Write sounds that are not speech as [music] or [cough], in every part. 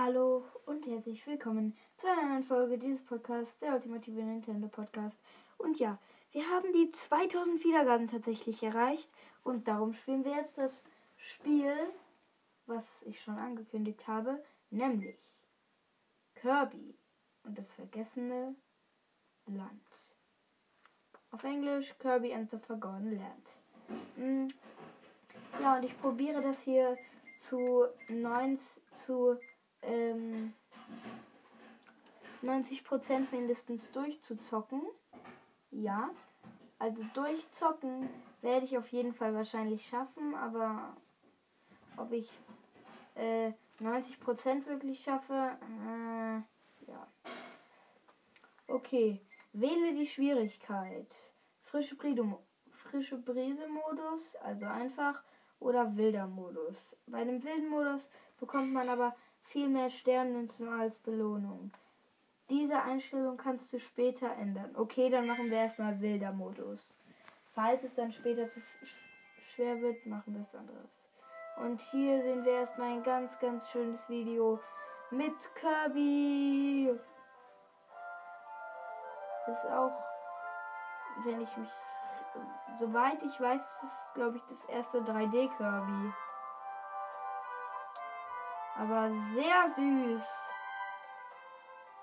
Hallo und herzlich willkommen zu einer neuen Folge dieses Podcasts, der ultimative Nintendo Podcast. Und ja, wir haben die 2000 Wiedergaben tatsächlich erreicht und darum spielen wir jetzt das Spiel, was ich schon angekündigt habe, nämlich Kirby und das vergessene Land. Auf Englisch Kirby and the Forgotten Land. Mm. Ja, und ich probiere das hier zu 90 zu ähm, 90% mindestens durchzuzocken. Ja, also durchzocken werde ich auf jeden Fall wahrscheinlich schaffen, aber ob ich äh, 90% wirklich schaffe, äh, ja. Okay, wähle die Schwierigkeit. Frische, Brise, frische Brise-Modus, also einfach, oder wilder Modus. Bei dem wilden Modus bekommt man aber viel mehr Sternmünzen als Belohnung. Diese Einstellung kannst du später ändern. Okay, dann machen wir erstmal wilder Modus. Falls es dann später zu schwer wird, machen wir es anderes. Und hier sehen wir erstmal ein ganz, ganz schönes Video mit Kirby. Das ist auch, wenn ich mich, soweit ich weiß, ist es, glaube ich, das erste 3D Kirby. Aber sehr süß.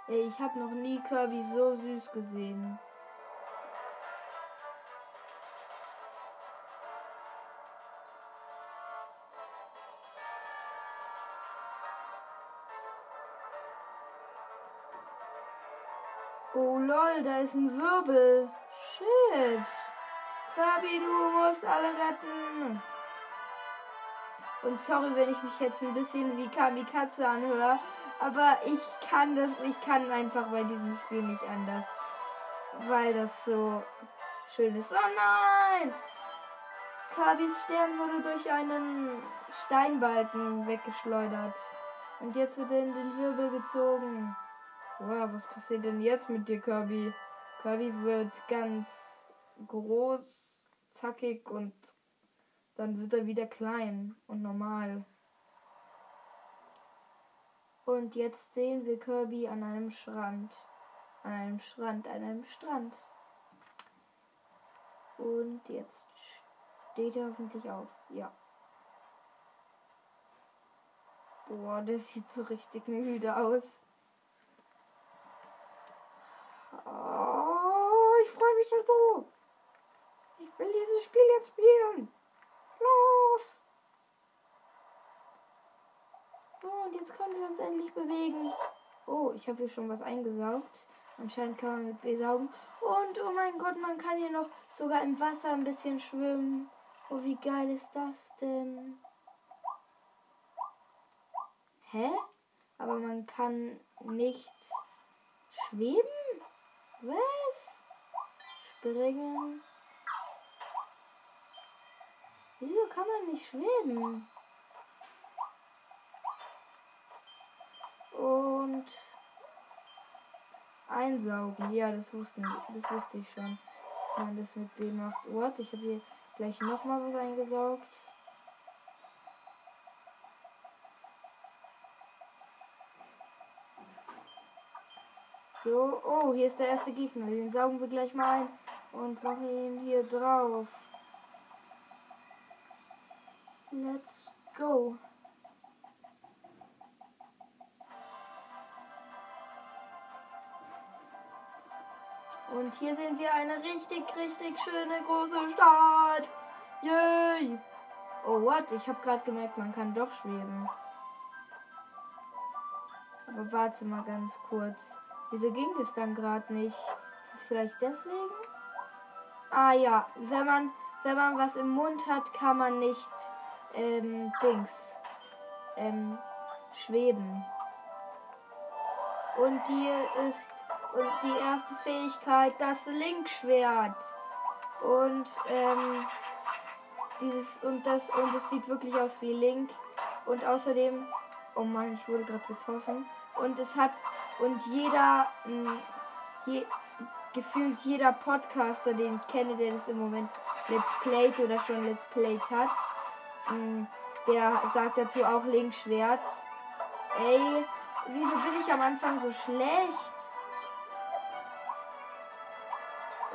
Ich habe noch nie Kirby so süß gesehen. Oh lol, da ist ein Wirbel. Shit. Kirby, du musst alle retten. Und sorry, wenn ich mich jetzt ein bisschen wie Kamikaze anhöre. Aber ich kann das, ich kann einfach bei diesem Spiel nicht anders. Weil das so schön ist. Oh nein! Kabis Stern wurde durch einen Steinbalken weggeschleudert. Und jetzt wird er in den Wirbel gezogen. Wow, was passiert denn jetzt mit dir, Kirby? Kirby wird ganz groß, zackig und dann wird er wieder klein und normal. Und jetzt sehen wir Kirby an einem Strand. An einem Strand, an einem Strand. Und jetzt steht er hoffentlich auf. Ja. Boah, der sieht so richtig müde aus. Oh, ich freue mich schon so. Ich will dieses Spiel jetzt spielen. Los! So, und jetzt können wir uns endlich bewegen. Oh, ich habe hier schon was eingesaugt. Anscheinend kann man mit B saugen. Und oh mein Gott, man kann hier noch sogar im Wasser ein bisschen schwimmen. Oh, wie geil ist das denn? Hä? Aber man kann nicht schweben? Was? Springen. Wieso kann man nicht schweben? Und einsaugen. Ja, das wussten, das wusste ich schon, dass man das mit B macht. What? Ich habe hier gleich nochmal was eingesaugt. So, oh, hier ist der erste Gegner. Den saugen wir gleich mal ein und machen ihn hier drauf. Let's go. Und hier sehen wir eine richtig, richtig schöne große Stadt. Yay! Oh, what? Ich habe gerade gemerkt, man kann doch schweben. Aber warte mal ganz kurz. Wieso ging das dann gerade nicht? Ist es vielleicht deswegen? Ah ja, wenn man, wenn man was im Mund hat, kann man nicht ähm, Dings, ähm, schweben. Und hier ist und die erste Fähigkeit das Linkschwert. Und ähm, dieses und das und es sieht wirklich aus wie Link. Und außerdem, oh Mann, ich wurde gerade getroffen. Und es hat und jeder mh, hm, je, gefühlt jeder Podcaster, den ich kenne, der das im Moment Let's Playt oder schon Let's Playt hat, der sagt dazu auch Linkschwert. Ey, Wieso bin ich am Anfang so schlecht?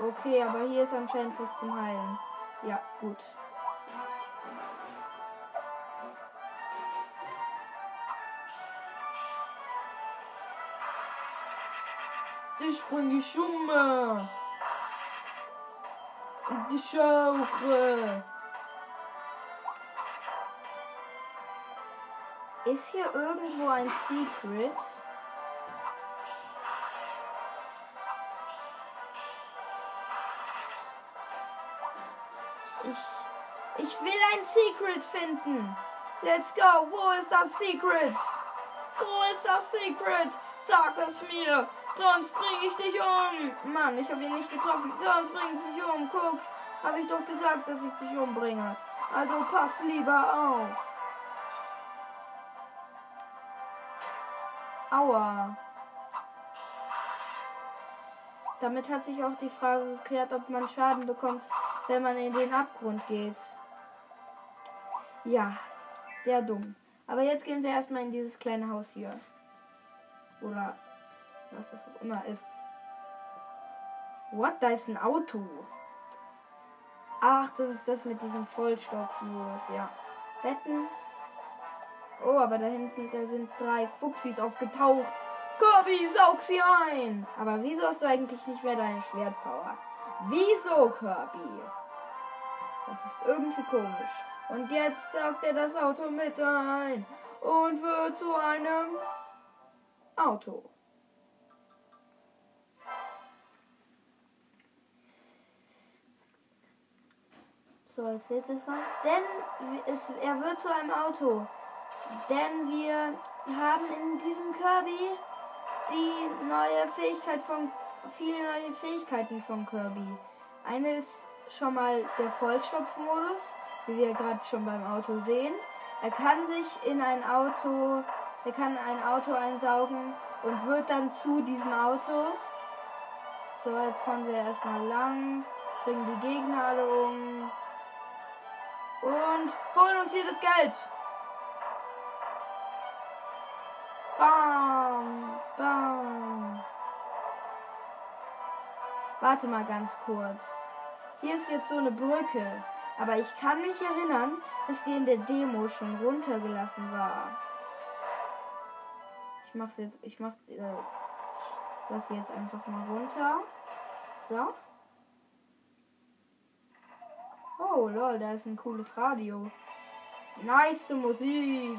Okay, aber hier ist anscheinend was zum Heilen. Ja, gut. Ich bring die Schumme. Die Schauche. Ist hier irgendwo ein Secret? Ich, ich will ein Secret finden. Let's go. Wo ist das Secret? Wo ist das Secret? Sag es mir. Sonst bringe ich dich um. Mann, ich habe ihn nicht getroffen. Sonst bringe ich dich um. Guck, habe ich doch gesagt, dass ich dich umbringe. Also pass lieber auf. Aua. Damit hat sich auch die Frage geklärt, ob man Schaden bekommt, wenn man in den Abgrund geht. Ja, sehr dumm. Aber jetzt gehen wir erstmal in dieses kleine Haus hier. Oder was das auch immer ist. What? Da ist ein Auto. Ach, das ist das mit diesem Vollstoffmodus, ja. Betten. Oh, aber da hinten, da sind drei Fuchsis aufgetaucht. Kirby, saug sie ein! Aber wieso hast du eigentlich nicht mehr deine Schwertpower? Wieso, Kirby? Das ist irgendwie komisch. Und jetzt saugt er das Auto mit ein und wird zu einem Auto. So, als jetzt ist was. Denn es, er wird zu einem Auto. Denn wir haben in diesem Kirby die neue Fähigkeit von viele neue Fähigkeiten von Kirby. Eine ist schon mal der Vollstopfmodus, wie wir gerade schon beim Auto sehen. Er kann sich in ein Auto, er kann ein Auto einsaugen und wird dann zu diesem Auto. So, jetzt fahren wir erstmal lang, bringen die Gegner alle um und holen uns hier das Geld. Bam, bam. Warte mal ganz kurz. Hier ist jetzt so eine Brücke. Aber ich kann mich erinnern, dass die in der Demo schon runtergelassen war. Ich mach's jetzt, ich mach, äh, lass die jetzt einfach mal runter. So. Oh lol, da ist ein cooles Radio. Nice Musik.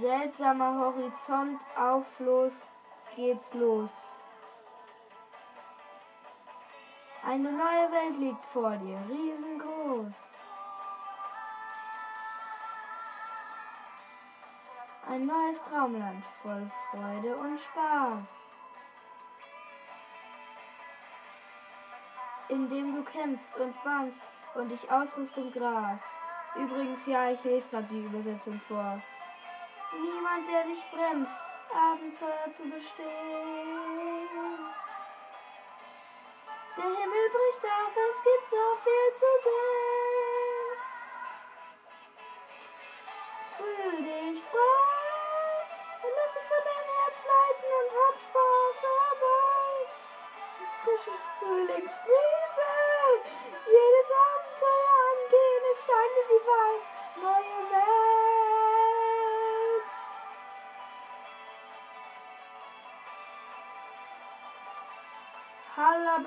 Seltsamer Horizont, Auflos, geht's los. Eine neue Welt liegt vor dir, riesengroß. Ein neues Traumland voll Freude und Spaß. In dem du kämpfst und bangst und dich ausrüst im Gras. Übrigens, ja, ich lese gerade die Übersetzung vor. Niemand, der dich bremst, Abenteuer zu bestehen. Der Himmel bricht auf, es gibt so viel zu sehen.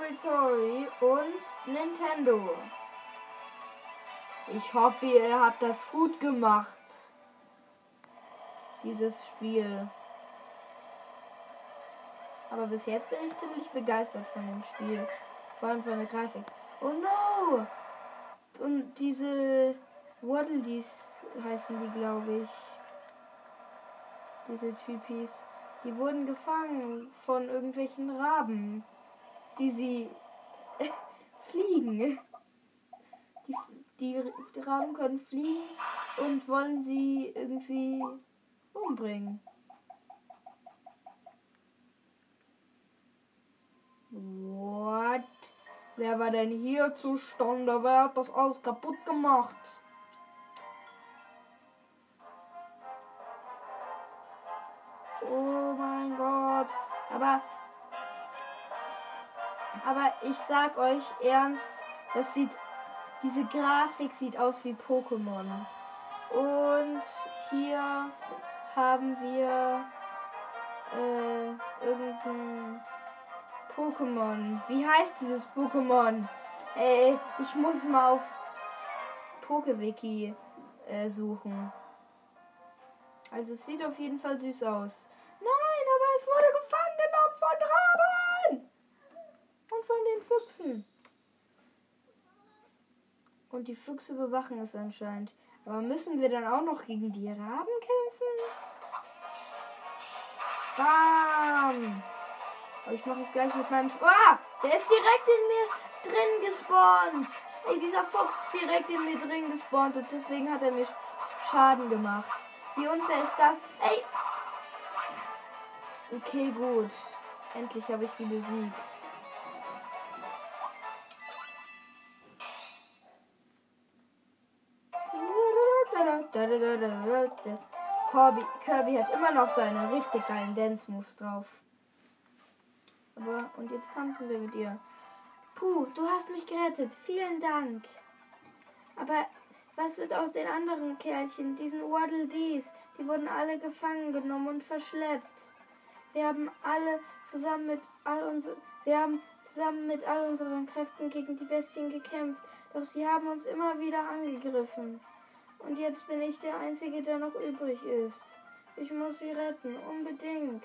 Laboratory und Nintendo. Ich hoffe, ihr habt das gut gemacht. Dieses Spiel. Aber bis jetzt bin ich ziemlich begeistert von dem Spiel. Vor allem von der Grafik. Oh no! Und diese Waddledees heißen die, glaube ich. Diese Typis. Die wurden gefangen von irgendwelchen Raben, die sie [laughs] fliegen. Die, die, die Raben können fliegen und wollen sie irgendwie umbringen. What? Wer war denn hier zustande? Wer hat das alles kaputt gemacht? Oh mein Gott. Aber aber ich sag euch ernst, das sieht. Diese Grafik sieht aus wie Pokémon. Und hier haben wir äh, irgendein Pokémon. Wie heißt dieses Pokémon? Äh, ich muss mal auf Pokewiki äh, suchen. Also es sieht auf jeden Fall süß aus. Nein, aber es wurde gefangen genommen von Raben! Und von den Füchsen. Und die Füchse bewachen es anscheinend. Aber müssen wir dann auch noch gegen die Raben kämpfen? Bam! Aber ich mache gleich mit meinem... Sch ah! Der ist direkt in mir drin gespawnt. Ey, dieser Fuchs ist direkt in mir drin gespawnt und deswegen hat er mir Schaden gemacht. Wie unfair ist das? Ey! Okay, gut. Endlich habe ich die besiegt. Kirby, Kirby hat immer noch seine richtig geilen Dance-Moves drauf. Aber, und jetzt tanzen wir mit ihr. Puh, du hast mich gerettet. Vielen Dank. Aber was wird aus den anderen Kerlchen, diesen Waddle Dees? Die wurden alle gefangen genommen und verschleppt. Wir haben alle zusammen mit all unseren, wir haben zusammen mit all unseren Kräften gegen die Bestien gekämpft, doch sie haben uns immer wieder angegriffen. Und jetzt bin ich der Einzige, der noch übrig ist. Ich muss sie retten, unbedingt.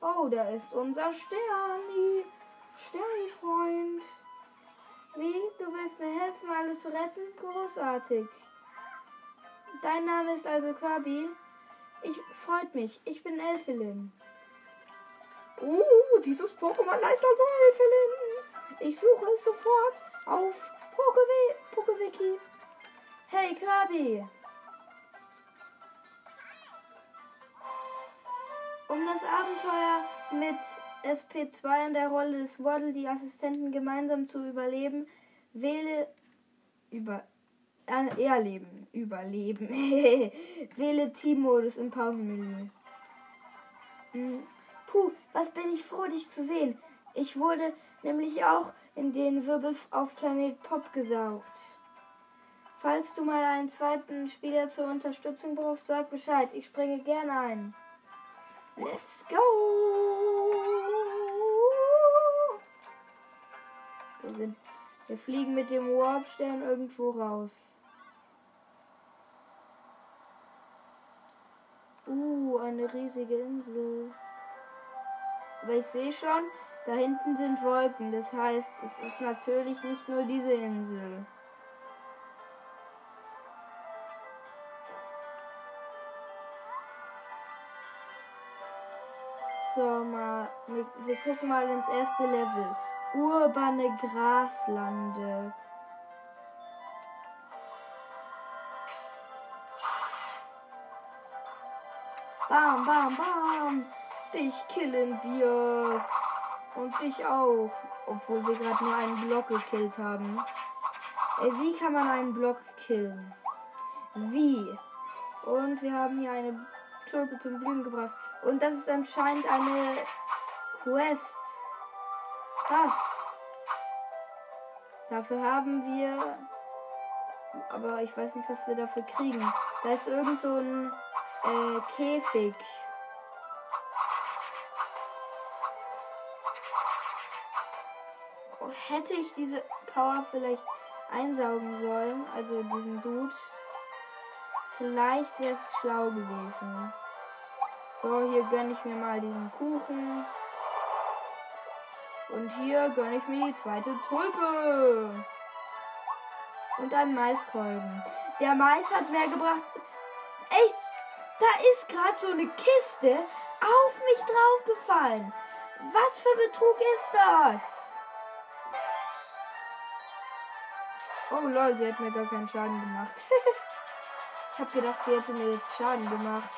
Oh, da ist unser Sterni. Sterni-Freund. Wie? Du willst mir helfen, alles zu retten? Großartig. Dein Name ist also Kirby. Ich freut mich. Ich bin Elfelin. Uh, dieses Pokémon heißt also Elfelin. Ich suche es sofort auf Pokewiki. Hey Kirby. Um das Abenteuer mit SP2 in der Rolle des Waddle die Assistenten gemeinsam zu überleben, wähle über äh, erleben, überleben. [laughs] wähle Teammodus im Pausenmenü. Hm. Puh, was bin ich froh, dich zu sehen. Ich wurde nämlich auch in den Wirbel auf Planet Pop gesaugt. Falls du mal einen zweiten Spieler zur Unterstützung brauchst, sag Bescheid. Ich springe gerne ein. Let's go! Wir, sind, wir fliegen mit dem Warpstern irgendwo raus. Uh, eine riesige Insel. Aber ich sehe schon, da hinten sind Wolken. Das heißt, es ist natürlich nicht nur diese Insel. So, mal, wir, wir gucken mal ins erste Level. Urbane Graslande. Bam, bam, bam. Dich killen wir. Und dich auch. Obwohl wir gerade nur einen Block gekillt haben. Ey, wie kann man einen Block killen? Wie? Und wir haben hier eine Tulpe zum Blühen gebracht. Und das ist anscheinend eine Quest. Was? Dafür haben wir. Aber ich weiß nicht, was wir dafür kriegen. Da ist irgend so ein äh, Käfig. Oh, hätte ich diese Power vielleicht einsaugen sollen, also diesen Dude, vielleicht wäre es schlau gewesen. So, hier gönne ich mir mal diesen Kuchen. Und hier gönne ich mir die zweite Tulpe. Und einen Maiskolben. Der Mais hat mehr gebracht. Ey, da ist gerade so eine Kiste auf mich draufgefallen. Was für Betrug ist das? Oh lol, sie hat mir gar keinen Schaden gemacht. [laughs] ich habe gedacht, sie hätte mir jetzt Schaden gemacht.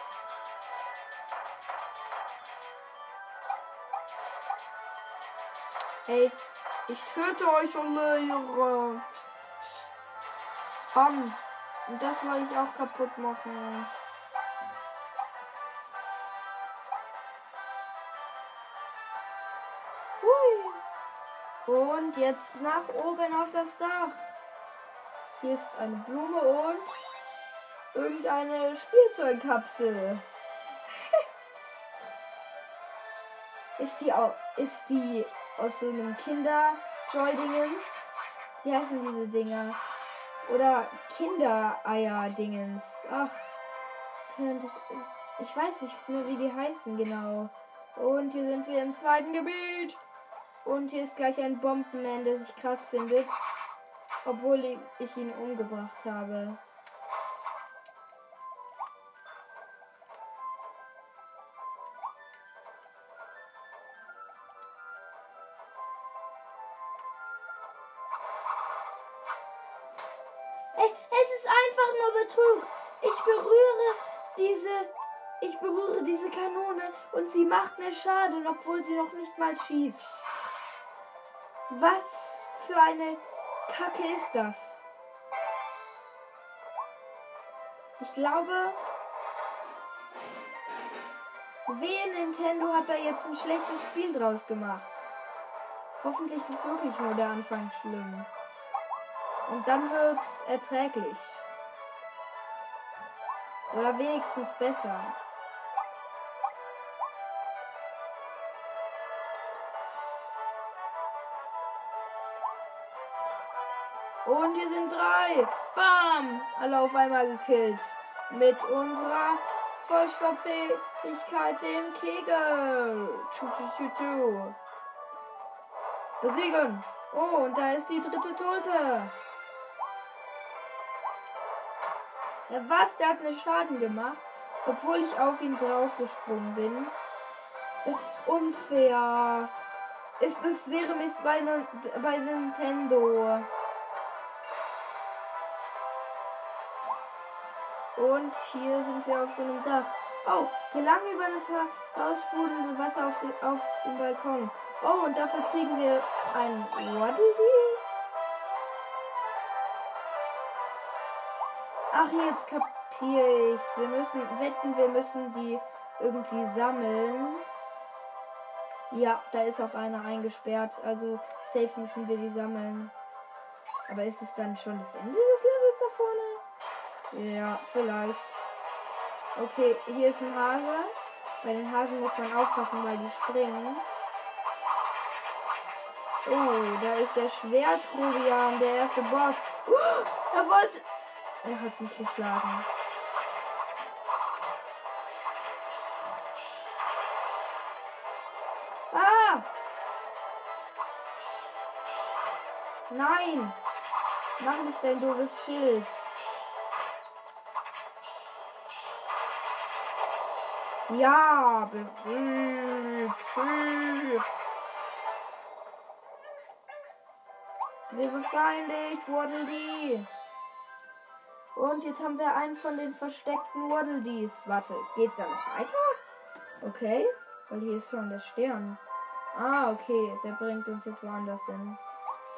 Ey, ich töte euch alle, Bam. Und das will ich auch kaputt machen. Hui. Und jetzt nach oben auf das Dach. Hier ist eine Blume und irgendeine Spielzeugkapsel. [laughs] ist die auch, ist die aus so einem Kinder-Joy-Dingens? Wie heißen diese Dinger? Oder Kindereier-Dingens. Ach, ich weiß nicht mehr, wie die heißen genau. Und hier sind wir im zweiten Gebiet. Und hier ist gleich ein Bombenman, der sich krass findet. Obwohl ich ihn umgebracht habe. Diese, ich berühre diese Kanone und sie macht mir Schaden, obwohl sie noch nicht mal schießt. Was für eine Kacke ist das? Ich glaube, wehe Nintendo hat da jetzt ein schlechtes Spiel draus gemacht. Hoffentlich ist wirklich nur der Anfang schlimm. Und dann wird's erträglich. Oder wenigstens besser. Und wir sind drei. Bam! Alle auf einmal gekillt. Mit unserer Vollstopffähigkeit, dem Kegel. Tschu, tschu, tschu, tschu. Besiegen. Oh, und da ist die dritte Tulpe. Ja, was? Der hat mir Schaden gemacht, obwohl ich auf ihn draufgesprungen bin. Das ist unfair. Es, es wäre Miss bei, bei Nintendo. Und hier sind wir auf so einem Dach. Oh, gelang über das aussprudelnde Wasser auf, den, auf dem Balkon. Oh, und dafür kriegen wir ein Waddle Ach, jetzt kapiere ich's. Wir müssen wetten, wir müssen die irgendwie sammeln. Ja, da ist auch einer eingesperrt. Also safe müssen wir die sammeln. Aber ist es dann schon das Ende des Levels da vorne? Ja, vielleicht. Okay, hier ist ein Hase. Bei den Hasen muss man aufpassen, weil die springen. Oh, da ist der Schwertrubian, der erste Boss. Oh, er wollte. Er hat mich geschlagen. Ah! Nein! Mach nicht dein doofes Schild. Ja, bewegt. Wir befreien dich, Waddle. Und jetzt haben wir einen von den versteckten Waddle Dees. Warte, geht's da noch weiter? Okay, weil hier ist schon der Stern. Ah, okay, der bringt uns jetzt woanders hin.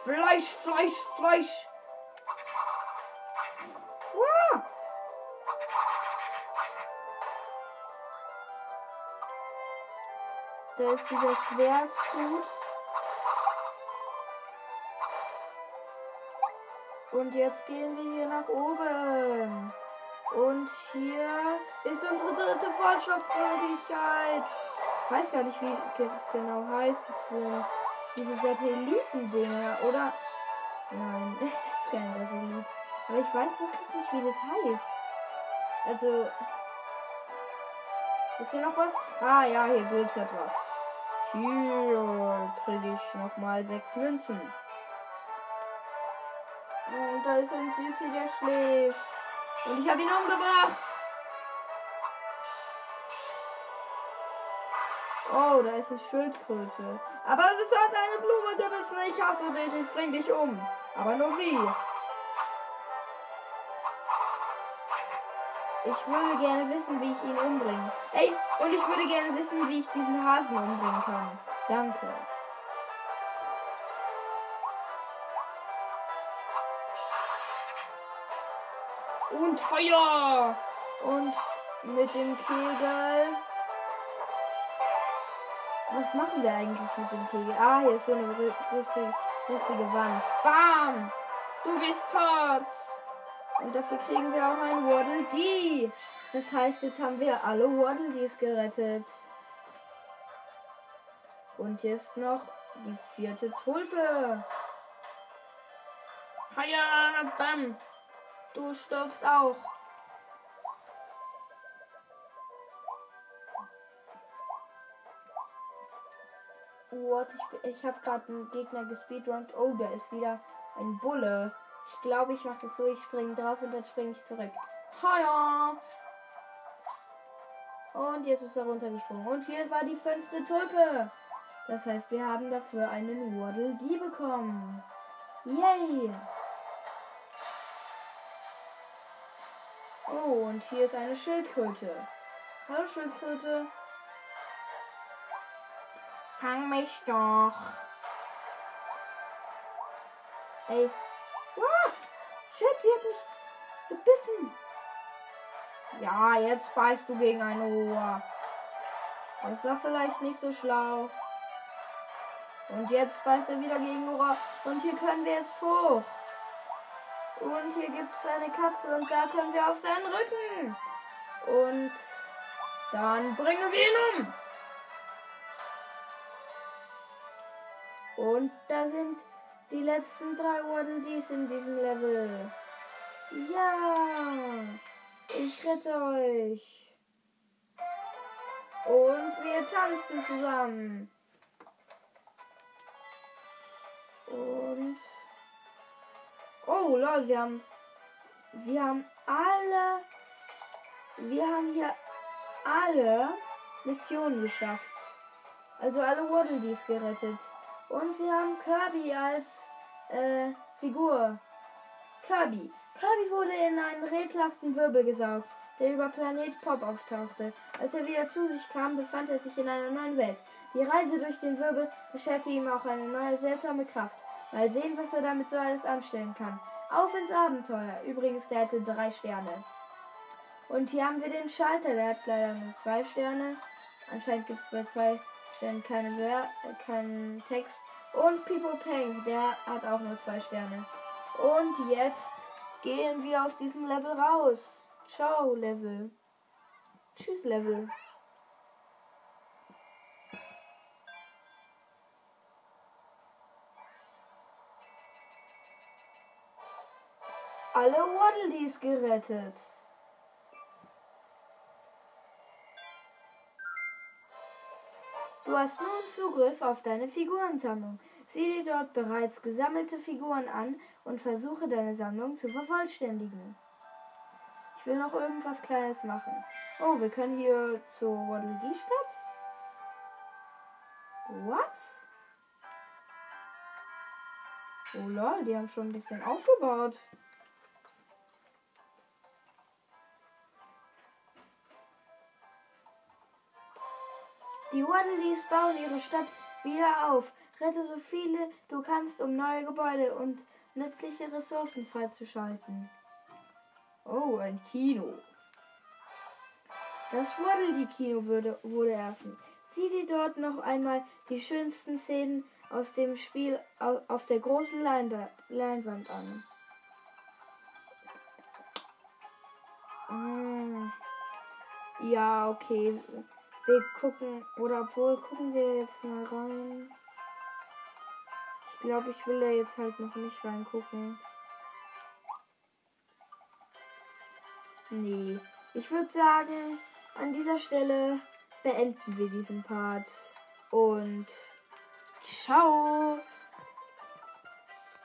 Fleisch, Fleisch, Fleisch! Ah! Da ist dieser Schwertshut. Und jetzt gehen wir hier nach oben. Und hier ist unsere dritte Fortschrittsmöglichkeit. Ich weiß gar nicht, wie das genau heißt. Das sind diese Satellitendinger, oder? Nein, [laughs] das ist kein Satellit. Aber ich weiß wirklich nicht, wie das heißt. Also. Ist hier noch was? Ah ja, hier gibt's etwas. Hier kriege ich nochmal sechs Münzen. Und da ist ein Süßi, der schläft. Und ich habe ihn umgebracht. Oh, da ist eine Schildkröte. Aber es hat eine Blume gebissen. Ich hasse dich. Ich bring dich um. Aber nur wie? Ich würde gerne wissen, wie ich ihn umbringe. Ey, und ich würde gerne wissen, wie ich diesen Hasen umbringen kann. Danke. Und Feuer! Und mit dem Kegel. Was machen wir eigentlich mit dem Kegel? Ah, hier ist so eine größte rissige Wand. Bam! Du bist tot! Und dafür kriegen wir auch ein Waddle Dee. Das heißt, jetzt haben wir alle Waddle Dees gerettet. Und jetzt noch die vierte Tulpe. Haja, bam! Du stirbst auch. What? Ich, ich habe gerade einen Gegner gespeedrunnt. Oh, da ist wieder ein Bulle. Ich glaube, ich mache das so. Ich springe drauf und dann springe ich zurück. Haja! Und jetzt ist er runtergesprungen. Und hier war die fünfte Tulpe. Das heißt, wir haben dafür einen Waddle Dee bekommen. Yay! Oh, und hier ist eine Schildkröte. Hallo Schildkröte. Fang mich doch. Ey. Ah, shit, sie hat mich gebissen. Ja, jetzt beißt du gegen ein Rohr. Das war vielleicht nicht so schlau. Und jetzt beißt er wieder gegen Rohr. Und hier können wir jetzt hoch. Und hier gibt es eine Katze und da können wir auf seinen Rücken. Und dann bringen wir ihn um. Und da sind die letzten drei Waddle Dees in diesem Level. Ja, ich rette euch. Und wir tanzen zusammen. Oh lol, wir haben wir haben alle wir haben hier alle Missionen geschafft. Also alle Waddle Dees gerettet. Und wir haben Kirby als äh, Figur. Kirby. Kirby wurde in einen rätselhaften Wirbel gesaugt, der über Planet Pop auftauchte. Als er wieder zu sich kam, befand er sich in einer neuen Welt. Die Reise durch den Wirbel bescherte ihm auch eine neue seltsame Kraft. Mal sehen, was er damit so alles anstellen kann. Auf ins Abenteuer. Übrigens, der hatte drei Sterne. Und hier haben wir den Schalter, der hat leider nur zwei Sterne. Anscheinend gibt es bei zwei Stellen keine Wer äh, keinen Text. Und People Peng, der hat auch nur zwei Sterne. Und jetzt gehen wir aus diesem Level raus. Ciao, Level. Tschüss, Level. Alle Waddledees gerettet. Du hast nun Zugriff auf deine Figurensammlung. Sieh dir dort bereits gesammelte Figuren an und versuche deine Sammlung zu vervollständigen. Ich will noch irgendwas Kleines machen. Oh, wir können hier zur Waddle Dee Stadt. What? Oh lol, die haben schon ein bisschen aufgebaut. Die Waddleys bauen ihre Stadt wieder auf. Rette so viele du kannst, um neue Gebäude und nützliche Ressourcen freizuschalten. Oh, ein Kino. Das Waddle-Kino wurde, eröffnet. Sieh dir dort noch einmal die schönsten Szenen aus dem Spiel auf der großen Leinwand an. Hm. Ja, okay. Wir gucken, oder obwohl, gucken wir jetzt mal rein. Ich glaube, ich will da jetzt halt noch nicht reingucken. Nee. Ich würde sagen, an dieser Stelle beenden wir diesen Part. Und ciao!